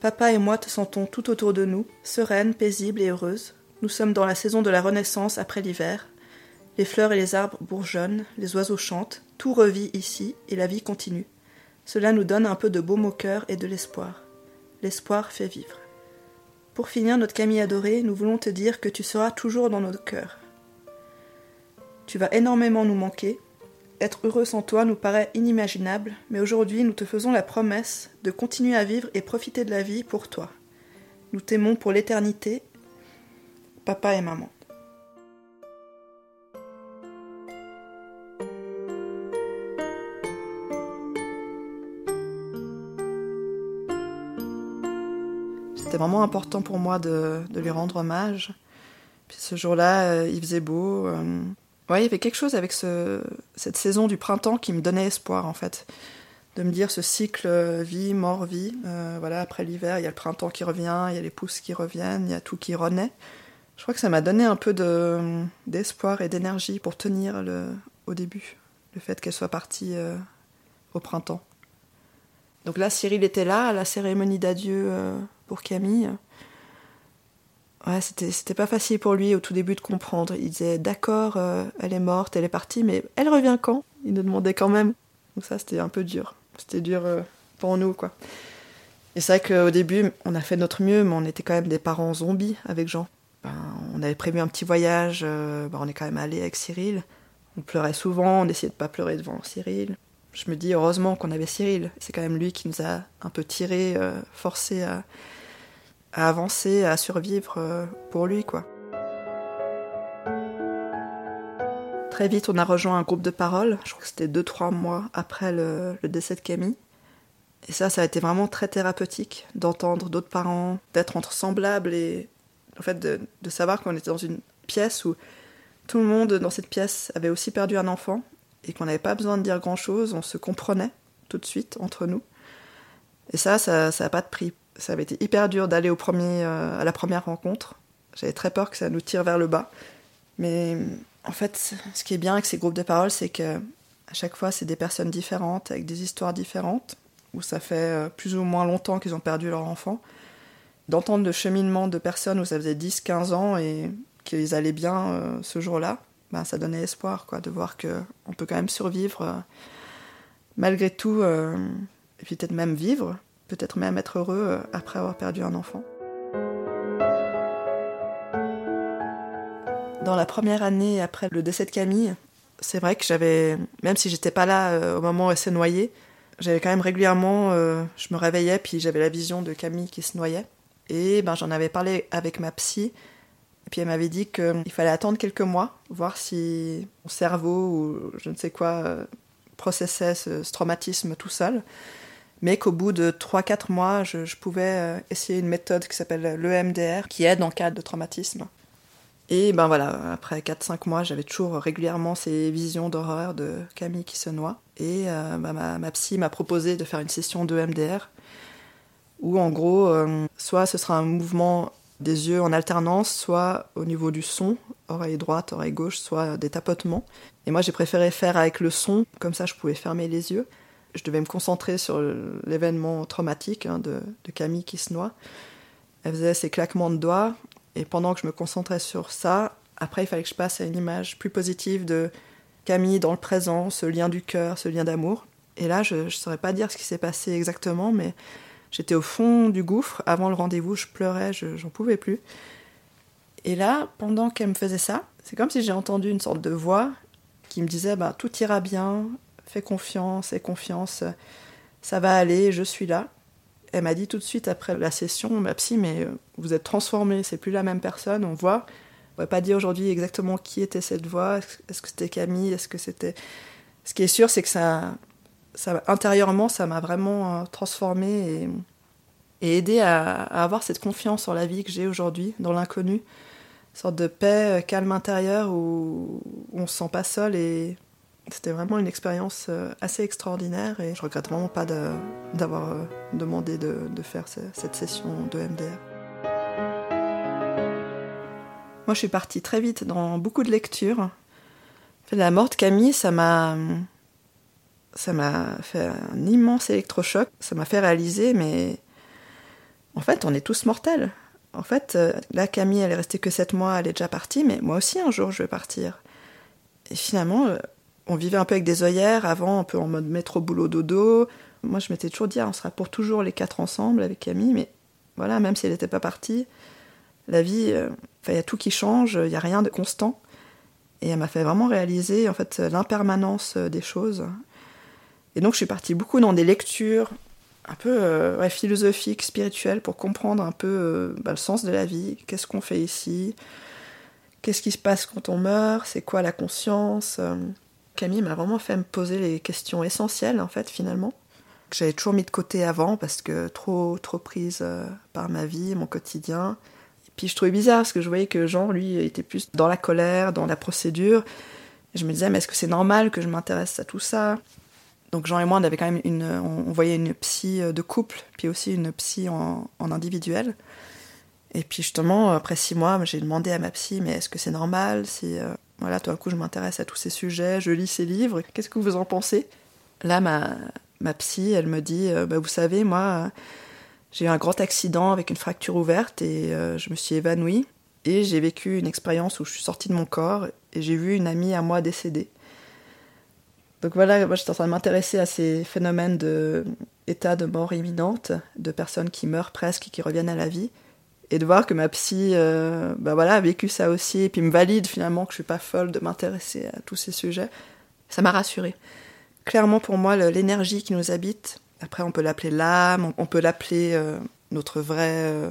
Papa et moi te sentons tout autour de nous, sereine, paisible et heureuse. Nous sommes dans la saison de la renaissance après l'hiver. Les fleurs et les arbres bourgeonnent, les oiseaux chantent, tout revit ici et la vie continue. Cela nous donne un peu de baume au cœur et de l'espoir. L'espoir fait vivre. Pour finir, notre Camille adorée, nous voulons te dire que tu seras toujours dans nos cœurs. Tu vas énormément nous manquer. Être heureux sans toi nous paraît inimaginable, mais aujourd'hui nous te faisons la promesse de continuer à vivre et profiter de la vie pour toi. Nous t'aimons pour l'éternité, papa et maman. C'était vraiment important pour moi de, lui rendre hommage. Puis ce jour-là, euh, il faisait beau. Euh, ouais, il y avait quelque chose avec ce, cette saison du printemps qui me donnait espoir, en fait. De me dire ce cycle euh, vie, mort, vie. voilà, après l'hiver, il y a le printemps qui revient, il y a les pousses qui reviennent, il y a tout qui renaît. Je crois que ça m'a donné un peu de, d'espoir et d'énergie pour tenir le, au début, le fait qu'elle soit partie euh, au printemps. Donc là, Cyril était là à la cérémonie d'adieu euh, pour Camille. Ouais, c'était, pas facile pour lui au tout début de comprendre. Il disait d'accord, euh, elle est morte, elle est partie, mais elle revient quand? Il nous demandait quand même. Donc ça, c'était un peu dur. C'était dur pour nous, quoi. Et c'est vrai qu'au début, on a fait notre mieux, mais on était quand même des parents zombies avec Jean. Ben, on avait prévu un petit voyage, ben, on est quand même allé avec Cyril. On pleurait souvent, on essayait de pas pleurer devant Cyril. Je me dis heureusement qu'on avait Cyril. C'est quand même lui qui nous a un peu tiré, euh, forcé à, avancer, à survivre euh, pour lui, quoi. Très vite, on a rejoint un groupe de parole. Je crois que c'était deux, trois mois après le, décès de Camille. Et ça, ça a été vraiment très thérapeutique d'entendre d'autres parents, d'être entre semblables et en fait de, de savoir qu'on était dans une pièce où tout le monde dans cette pièce avait aussi perdu un enfant et qu'on n'avait pas besoin de dire grand-chose, on se comprenait tout de suite entre nous. Et ça, ça n'a pas de prix. Ça avait été hyper dur d'aller au premier, euh, à la première rencontre. J'avais très peur que ça nous tire vers le bas. Mais en fait, ce qui est bien avec ces groupes de parole, c'est que à chaque fois, c'est des personnes différentes, avec des histoires différentes, où ça fait euh, plus ou moins longtemps qu'ils ont perdu leur enfant. D'entendre le cheminement de personnes où ça faisait 10, 15 ans et qu'ils allaient bien euh, ce jour-là, ben, ça donnait espoir, quoi, de voir qu'on peut quand même survivre malgré tout, et peut-être même vivre, peut-être même être heureux après avoir perdu un enfant. Dans la première année après le décès de Camille, c'est vrai que j'avais, même si j'étais pas là au moment où elle s'est noyée, j'avais quand même régulièrement, je me réveillais puis j'avais la vision de Camille qui se noyait. Et ben j'en avais parlé avec ma psy et puis elle m'avait dit qu'il fallait attendre quelques mois, voir si mon cerveau ou je ne sais quoi euh, processait ce, traumatisme tout seul. Mais qu'au bout de 3-4 mois, je, pouvais euh, essayer une méthode qui s'appelle l'EMDR, qui aide en cas de traumatisme. Et ben voilà, après 4-5 mois, j'avais toujours régulièrement ces visions d'horreur de Camille qui se noie. Et euh, ben, ma, ma, psy m'a proposé de faire une session d'EMDR, où en gros, soit ce sera un mouvement des yeux en alternance, soit au niveau du son, oreille droite, oreille gauche, soit des tapotements. Et moi, j'ai préféré faire avec le son, comme ça je pouvais fermer les yeux. Je devais me concentrer sur l'événement traumatique hein, de, Camille qui se noie. Elle faisait ses claquements de doigts, et pendant que je me concentrais sur ça, après il fallait que je passe à une image plus positive de Camille dans le présent, ce lien du cœur, ce lien d'amour. Et là, je ne saurais pas dire ce qui s'est passé exactement, mais J'étais au fond du gouffre. Avant le rendez-vous, je pleurais, j'en pouvais plus. Et là, pendant qu'elle me faisait ça, c'est comme si j'ai entendu une sorte de voix qui me disait bah, Tout ira bien, fais confiance, aie confiance, ça va aller, je suis là. Elle m'a dit tout de suite après la session Ma psy, mais euh, vous êtes transformée, c'est plus la même personne, on voit. On va pas dire aujourd'hui exactement qui était cette voix, est-ce que c'était Camille, est-ce que c'était. Ce qui est sûr, c'est que ça, intérieurement, ça m'a vraiment euh, transformé et, aidé à, avoir cette confiance en la vie que j'ai aujourd'hui, dans l'inconnu. Sorte de paix, euh, calme intérieur où, on ne se sent pas seul et c'était vraiment une expérience euh, assez extraordinaire et je regrette vraiment pas d'avoir demandé de, faire cette session de MDR. Moi, je suis partie très vite dans beaucoup de lectures. La mort de Camille, ça m'a ça m'a fait un immense électrochoc. Ça m'a fait réaliser, mais en fait, on est tous mortels. En fait, euh, là, Camille, elle est restée que 7 mois, elle est déjà partie, mais moi aussi, un jour, je vais partir. Et finalement, euh, on vivait un peu avec des œillères, avant, un peu en mode métro, boulot, dodo. Moi, je m'étais toujours dit, ah, on sera pour toujours les quatre ensemble avec Camille, mais voilà, même si elle n'était pas partie, la vie, euh, il y a tout qui change, il n'y a rien de constant. Et elle m'a fait vraiment réaliser, en fait, l'impermanence des choses. Et donc je suis partie beaucoup dans des lectures un peu euh, philosophiques, spirituelles, pour comprendre un peu euh, bah, le sens de la vie, qu'est-ce qu'on fait ici, qu'est-ce qui se passe quand on meurt, c'est quoi la conscience? Euh. Camille m'a vraiment fait me poser les questions essentielles, en fait, finalement, que j'avais toujours mis de côté avant, parce que trop, trop prise par ma vie, mon quotidien. Et puis je trouvais bizarre, parce que je voyais que Jean, lui, était plus dans la colère, dans la procédure. Je me disais, mais est-ce que c'est normal que je m'intéresse à tout ça? Donc Jean et moi, on avait quand même une, on, voyait une psy de couple, puis aussi une psy en, individuel. Et puis justement, après six mois, j'ai demandé à ma psy, mais est-ce que c'est normal si, euh, voilà, tout d'un coup, je m'intéresse à tous ces sujets, je lis ces livres, qu'est-ce que vous en pensez? Là, ma, ma psy, elle me dit, euh, bah, vous savez, moi, j'ai eu un grand accident avec une fracture ouverte et euh, je me suis évanouie. Et j'ai vécu une expérience où je suis sortie de mon corps et j'ai vu une amie à moi décéder. Donc voilà, moi j'étais en train de m'intéresser à ces phénomènes de état de mort imminente, de personnes qui meurent presque et qui reviennent à la vie. Et de voir que ma psy bah voilà, a vécu ça aussi, et puis me valide finalement que je suis pas folle de m'intéresser à tous ces sujets, ça m'a rassurée. Clairement pour moi, l'énergie qui nous habite, après on peut l'appeler l'âme, on peut l'appeler euh, notre vrai euh,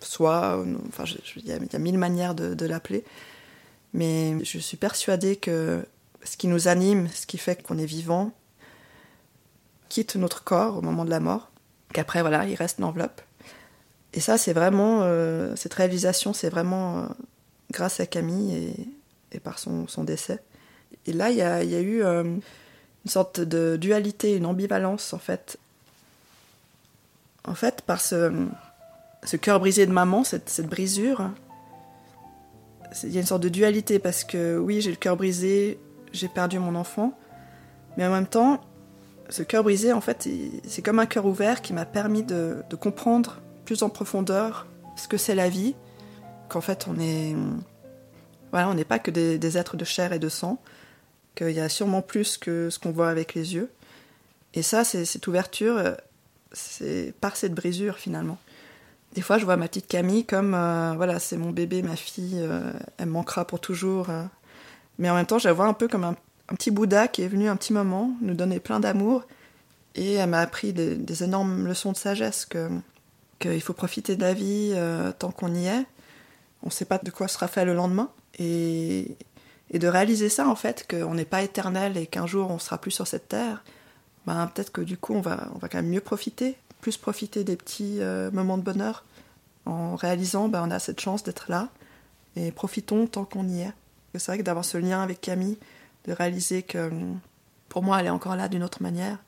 soi, enfin il y, a mille manières de, de l'appeler, mais je suis persuadée que ce qui nous anime, ce qui fait qu'on est vivant, quitte notre corps au moment de la mort, qu'après, voilà, il reste l'enveloppe. Et ça, c'est vraiment, euh, cette réalisation, c'est vraiment euh, grâce à Camille et, par son, décès. Et là, il y a, eu euh, une sorte de dualité, une ambivalence, en fait. En fait, par ce, cœur brisé de maman, cette brisure, il y a une sorte de dualité parce que oui, j'ai le cœur brisé, j'ai perdu mon enfant, mais en même temps, ce cœur brisé, en fait, c'est comme un cœur ouvert qui m'a permis de, comprendre plus en profondeur ce que c'est la vie, qu'en fait, on est, voilà, on n'est pas que des, êtres de chair et de sang, qu'il y a sûrement plus que ce qu'on voit avec les yeux. Et ça, c'est cette ouverture, c'est par cette brisure finalement. Des fois, je vois ma petite Camille comme, euh, voilà, c'est mon bébé, ma fille, euh, elle manquera pour toujours. Euh. Mais en même temps, je la vois un peu comme un, petit Bouddha qui est venu un petit moment, nous donner plein d'amour. Et elle m'a appris des, énormes leçons de sagesse, que qu'il faut profiter de la vie euh, tant qu'on y est. On ne sait pas de quoi sera fait le lendemain. Et, et de réaliser ça, en fait, qu'on n'est pas éternel et qu'un jour on sera plus sur cette terre, ben, peut-être que du coup on va, on va quand même mieux profiter, plus profiter des petits euh, moments de bonheur, en réalisant ben, on a cette chance d'être là, et profitons tant qu'on y est. C'est vrai que d'avoir ce lien avec Camille, de réaliser que pour moi elle est encore là d'une autre manière,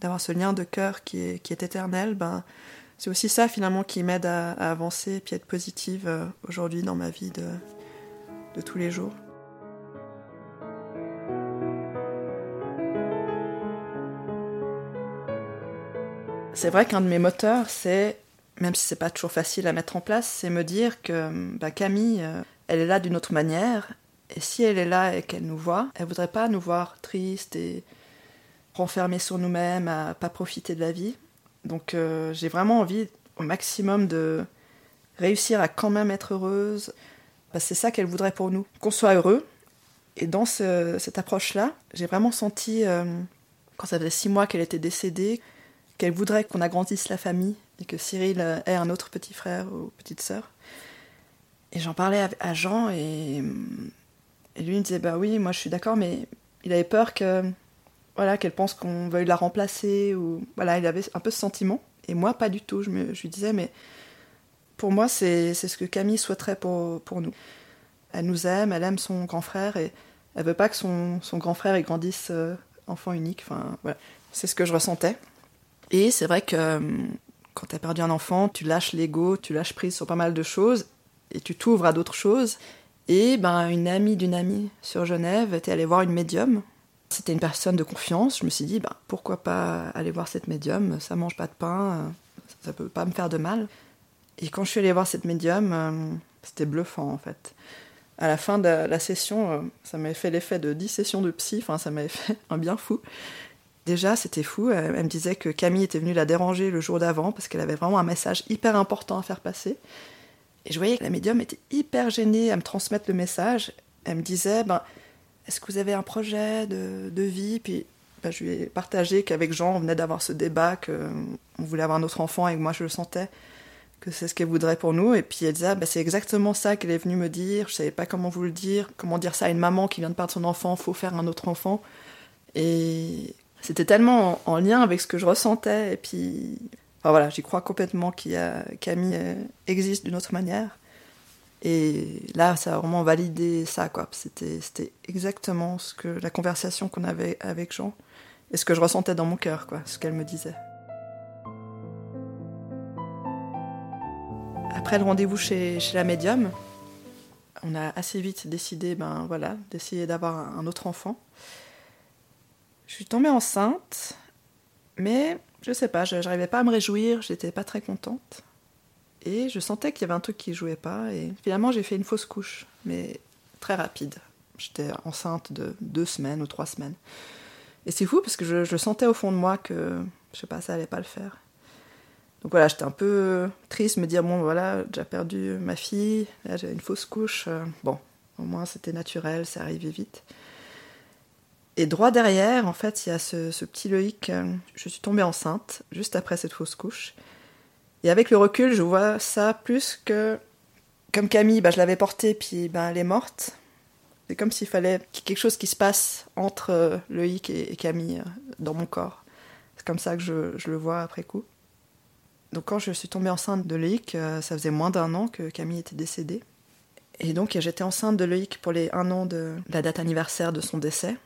d'avoir ce lien de cœur qui est, qui est éternel, ben, c'est aussi ça finalement qui m'aide à, avancer et puis être positive euh, aujourd'hui dans ma vie de, tous les jours. C'est vrai qu'un de mes moteurs, c'est, même si c'est pas toujours facile à mettre en place, c'est me dire que ben, Camille, euh, elle est là d'une autre manière et si elle est là et qu'elle nous voit, elle voudrait pas nous voir tristes et renfermés sur nous-mêmes, à pas profiter de la vie. Donc euh, j'ai vraiment envie au maximum de réussir à quand même être heureuse. c'est ça qu'elle voudrait pour nous, qu'on soit heureux. Et dans cette approche-là, j'ai vraiment senti, euh, quand ça faisait six mois qu'elle était décédée, qu'elle voudrait qu'on agrandisse la famille et que Cyril ait un autre petit frère ou petite sœur. Et j'en parlais à Jean et et lui, il me disait, bah oui, moi je suis d'accord, mais il avait peur que, voilà, qu'elle pense qu'on veuille la remplacer, ou voilà, il avait un peu ce sentiment. Et moi, pas du tout. Je, me, je lui disais, mais pour moi, c'est ce que Camille souhaiterait pour, pour nous. Elle nous aime, elle aime son grand frère, et elle veut pas que son, son grand frère grandisse euh, enfant unique. Enfin, voilà. C'est ce que je ressentais. Et c'est vrai que euh, quand tu as perdu un enfant, tu lâches l'ego, tu lâches prise sur pas mal de choses, et tu t'ouvres à d'autres choses. Et ben, une amie d'une amie sur Genève était allée voir une médium. C'était une personne de confiance. Je me suis dit, ben, pourquoi pas aller voir cette médium? Ça mange pas de pain, ça peut pas me faire de mal. Et quand je suis allée voir cette médium, euh, c'était bluffant en fait. À la fin de la session, euh, ça m'avait fait l'effet de 10 sessions de psy, enfin ça m'avait (laughs) fait un bien fou. Déjà, c'était fou. Elle, me disait que Camille était venue la déranger le jour d'avant parce qu'elle avait vraiment un message hyper important à faire passer. Et je voyais que la médium était hyper gênée à me transmettre le message. Elle me disait, ben, est-ce que vous avez un projet de, vie? Puis ben, je lui ai partagé qu'avec Jean, on venait d'avoir ce débat, qu'on voulait avoir un autre enfant et que moi je le sentais, que c'est ce qu'elle voudrait pour nous. Et puis elle disait, ben, c'est exactement ça qu'elle est venue me dire. Je savais pas comment vous le dire, comment dire ça à une maman qui vient de perdre son enfant, faut faire un autre enfant. Et c'était tellement en, en lien avec ce que je ressentais. Et puis voilà, j'y crois complètement qu'il y a Camille euh, existe d'une autre manière. Et là, ça a vraiment validé ça, quoi. C'était, c'était exactement ce que la conversation qu'on avait avec Jean et ce que je ressentais dans mon cœur, quoi, ce qu'elle me disait. Après le rendez-vous chez, la médium, on a assez vite décidé ben, voilà, d'essayer d'avoir un autre enfant. Je suis tombée enceinte, mais je sais pas, je n'arrivais pas à me réjouir, j'étais pas très contente. Et je sentais qu'il y avait un truc qui jouait pas, et finalement j'ai fait une fausse couche, mais très rapide. J'étais enceinte de deux semaines ou trois semaines. Et c'est fou parce que je, sentais au fond de moi que, je sais pas, ça allait pas le faire. Donc voilà, j'étais un peu triste, me dire, bon voilà, j'ai perdu ma fille, là j'ai une fausse couche. Bon, au moins c'était naturel, ça arrivait vite. Et droit derrière, en fait, il y a ce, ce, petit Loïc. Je suis tombée enceinte juste après cette fausse couche. Et avec le recul, je vois ça plus que. Comme Camille, bah, je l'avais portée, puis bah, elle est morte. C'est comme s'il fallait quelque chose qui se passe entre Loïc et, Camille dans mon corps. C'est comme ça que je, je, le vois après coup. Donc quand je suis tombée enceinte de Loïc, ça faisait moins d'un an que Camille était décédée. Et donc j'étais enceinte de Loïc pour les un an de la date anniversaire de son décès.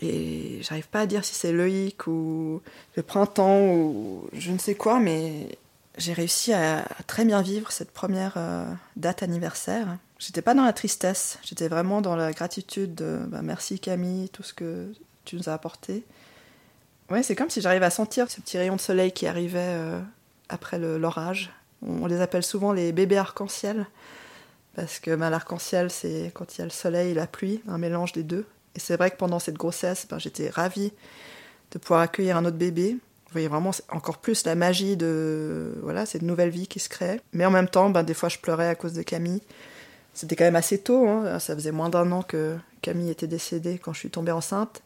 Et j'arrive pas à dire si c'est Loïc ou le printemps ou je ne sais quoi, mais j'ai réussi à très bien vivre cette première euh, date anniversaire. J'étais pas dans la tristesse, j'étais vraiment dans la gratitude de bah, merci Camille, tout ce que tu nous as apporté. Ouais, c'est comme si j'arrivais à sentir ce petit rayon de soleil qui arrivait euh, après l'orage. On les appelle souvent les bébés arc-en-ciel, parce que bah, l'arc-en-ciel, c'est quand il y a le soleil et la pluie, un mélange des deux. Et c'est vrai que pendant cette grossesse, ben, j'étais ravie de pouvoir accueillir un autre bébé. Voyez vraiment encore plus la magie de voilà cette nouvelle vie qui se crée. Mais en même temps, ben, des fois, je pleurais à cause de Camille. C'était quand même assez tôt. Hein. Ça faisait moins d'un an que Camille était décédée quand je suis tombée enceinte.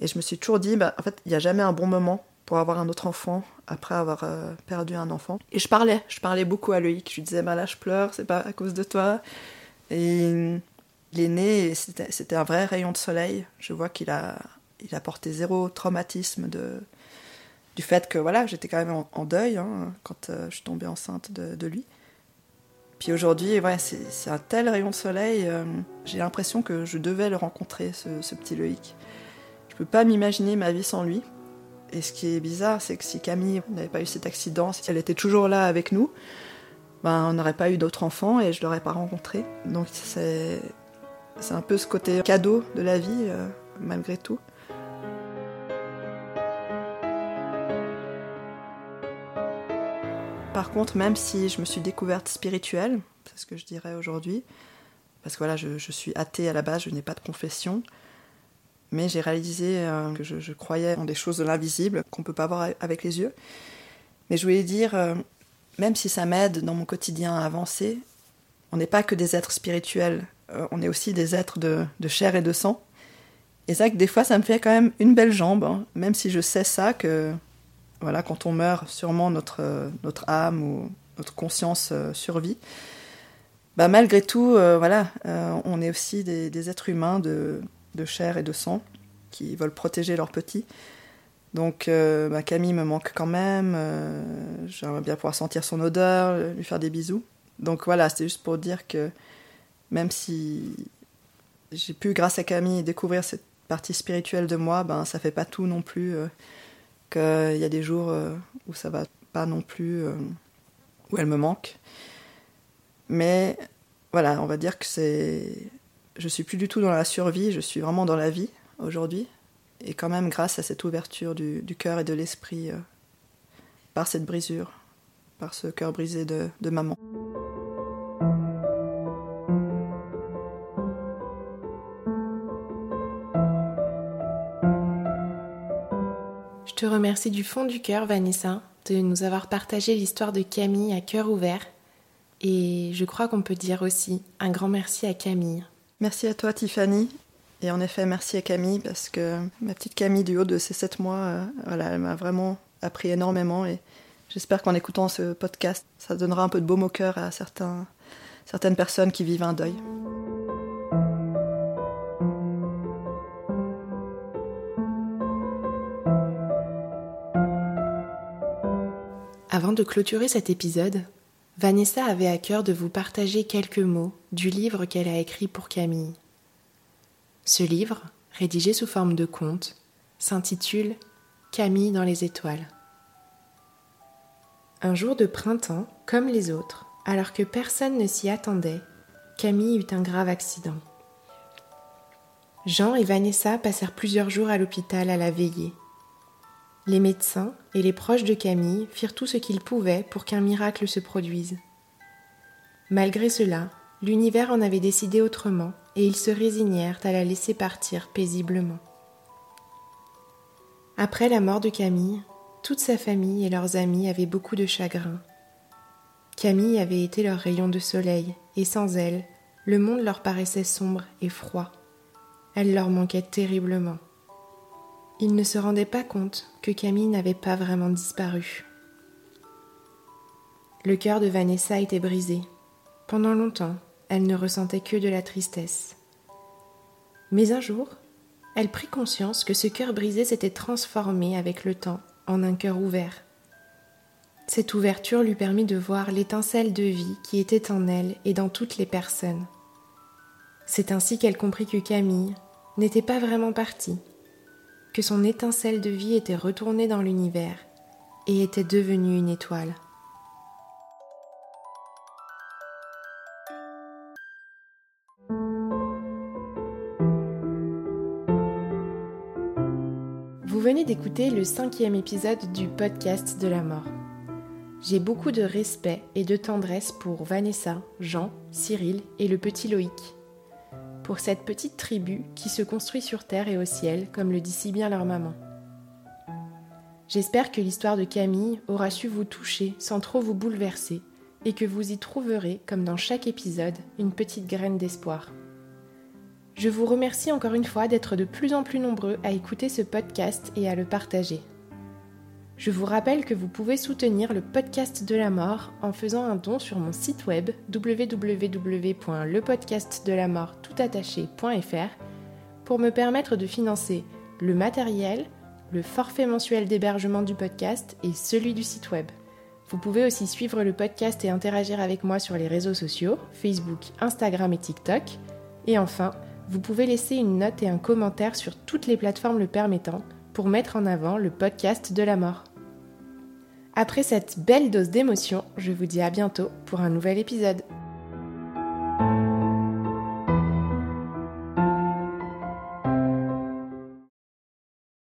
Et je me suis toujours dit, ben, en fait, il n'y a jamais un bon moment pour avoir un autre enfant après avoir euh, perdu un enfant. Et je parlais, je parlais beaucoup à Loïc. Je lui disais, ben là, je pleure, c'est pas à cause de toi. Et il est né et c'était un vrai rayon de soleil. Je vois qu'il a, il a porté zéro traumatisme de, du fait que voilà, j'étais quand même en, deuil hein, quand euh, je suis tombée enceinte de, lui. Puis aujourd'hui, c'est un tel rayon de soleil, euh, j'ai l'impression que je devais le rencontrer, ce, petit Loïc. Je peux pas m'imaginer ma vie sans lui. Et ce qui est bizarre, c'est que si Camille n'avait pas eu cet accident, si elle était toujours là avec nous, ben, on n'aurait pas eu d'autres enfants et je l'aurais pas rencontré. Donc c'est c'est un peu ce côté cadeau de la vie, euh, malgré tout. Par contre, même si je me suis découverte spirituelle, c'est ce que je dirais aujourd'hui, parce que voilà, je, suis athée à la base, je n'ai pas de confession, mais j'ai réalisé euh, que je, croyais en des choses de l'invisible qu'on ne peut pas voir avec les yeux. Mais je voulais dire, euh, même si ça m'aide dans mon quotidien à avancer, on n'est pas que des êtres spirituels, euh, on est aussi des êtres de, chair et de sang. Et ça que des fois, ça me fait quand même une belle jambe, hein. même si je sais ça, que quand on meurt, sûrement notre, euh, âme ou notre conscience euh, survit. Bah, malgré tout, voilà, on est aussi des, êtres humains de, chair et de sang qui veulent protéger leurs petits. Donc bah, Camille me manque quand même, j'aimerais bien pouvoir sentir son odeur, lui faire des bisous. Donc voilà, c'était juste pour dire que même si j'ai pu, grâce à Camille, découvrir cette partie spirituelle de moi, ben ça fait pas tout non plus. Euh, qu'il y a des jours euh, où ça va pas non plus, euh, où elle me manque. Mais voilà, on va dire que c'est. Je suis plus du tout dans la survie, je suis vraiment dans la vie aujourd'hui. Et quand même, grâce à cette ouverture du, cœur et de l'esprit, par cette brisure, par ce cœur brisé de maman. Je te remercie du fond du cœur, Vanessa, de nous avoir partagé l'histoire de Camille à cœur ouvert. Et je crois qu'on peut dire aussi un grand merci à Camille. Merci à toi, Tiffany. Et en effet, merci à Camille parce que ma petite Camille, du haut de ces sept mois, euh, voilà, elle m'a vraiment appris énormément. Et j'espère qu'en écoutant ce podcast, ça donnera un peu de baume au cœur à certaines personnes qui vivent un deuil. Avant de clôturer cet épisode, Vanessa avait à cœur de vous partager quelques mots du livre qu'elle a écrit pour Camille. Ce livre, rédigé sous forme de conte, s'intitule Camille dans les étoiles. Un jour de printemps, comme les autres, Alors que personne ne s'y attendait, Camille eut un grave accident. Jean et Vanessa passèrent plusieurs jours à l'hôpital à la veillée. Les médecins et les proches de Camille firent tout ce qu'ils pouvaient pour qu'un miracle se produise. Malgré cela, l'univers en avait décidé autrement et ils se résignèrent à la laisser partir paisiblement. Après la mort de Camille, toute sa famille et leurs amis avaient beaucoup de chagrin. Camille avait été leur rayon de soleil, et sans elle, le monde leur paraissait sombre et froid. Elle leur manquait terriblement. Ils ne se rendaient pas compte que Camille n'avait pas vraiment disparu. Le cœur de Vanessa était brisé. Pendant longtemps, elle ne ressentait que de la tristesse. Mais un jour, elle prit conscience que ce cœur brisé s'était transformé avec le temps en un cœur ouvert. Cette ouverture lui permit de voir l'étincelle de vie qui était en elle et dans toutes les personnes. C'est ainsi qu'elle comprit que Camille n'était pas vraiment partie, que son étincelle de vie était retournée dans l'univers et était devenue une étoile. Vous venez d'écouter le cinquième épisode du podcast de la mort. J'ai beaucoup de respect et de tendresse pour Vanessa, Jean, Cyril et le petit Loïc pour cette petite tribu qui se construit sur terre et au ciel, comme le dit si bien leur maman. J'espère que l'histoire de Camille aura su vous toucher sans trop vous bouleverser et que vous y trouverez, comme dans chaque épisode, une petite graine d'espoir. Je vous remercie encore une fois d'être de plus en plus nombreux à écouter ce podcast et à le partager. Je vous rappelle que vous pouvez soutenir le podcast de la mort en faisant un don sur mon site web www.lepodcastdelamortoutattaché.fr pour me permettre de financer le matériel, le forfait mensuel d'hébergement du podcast et celui du site web. Vous pouvez aussi suivre le podcast et interagir avec moi sur les réseaux sociaux, Facebook, Instagram et TikTok. Et enfin, vous pouvez laisser une note et un commentaire sur toutes les plateformes le permettant pour mettre en avant le podcast de la mort. Après cette belle dose d'émotion, je vous dis à bientôt pour un nouvel épisode.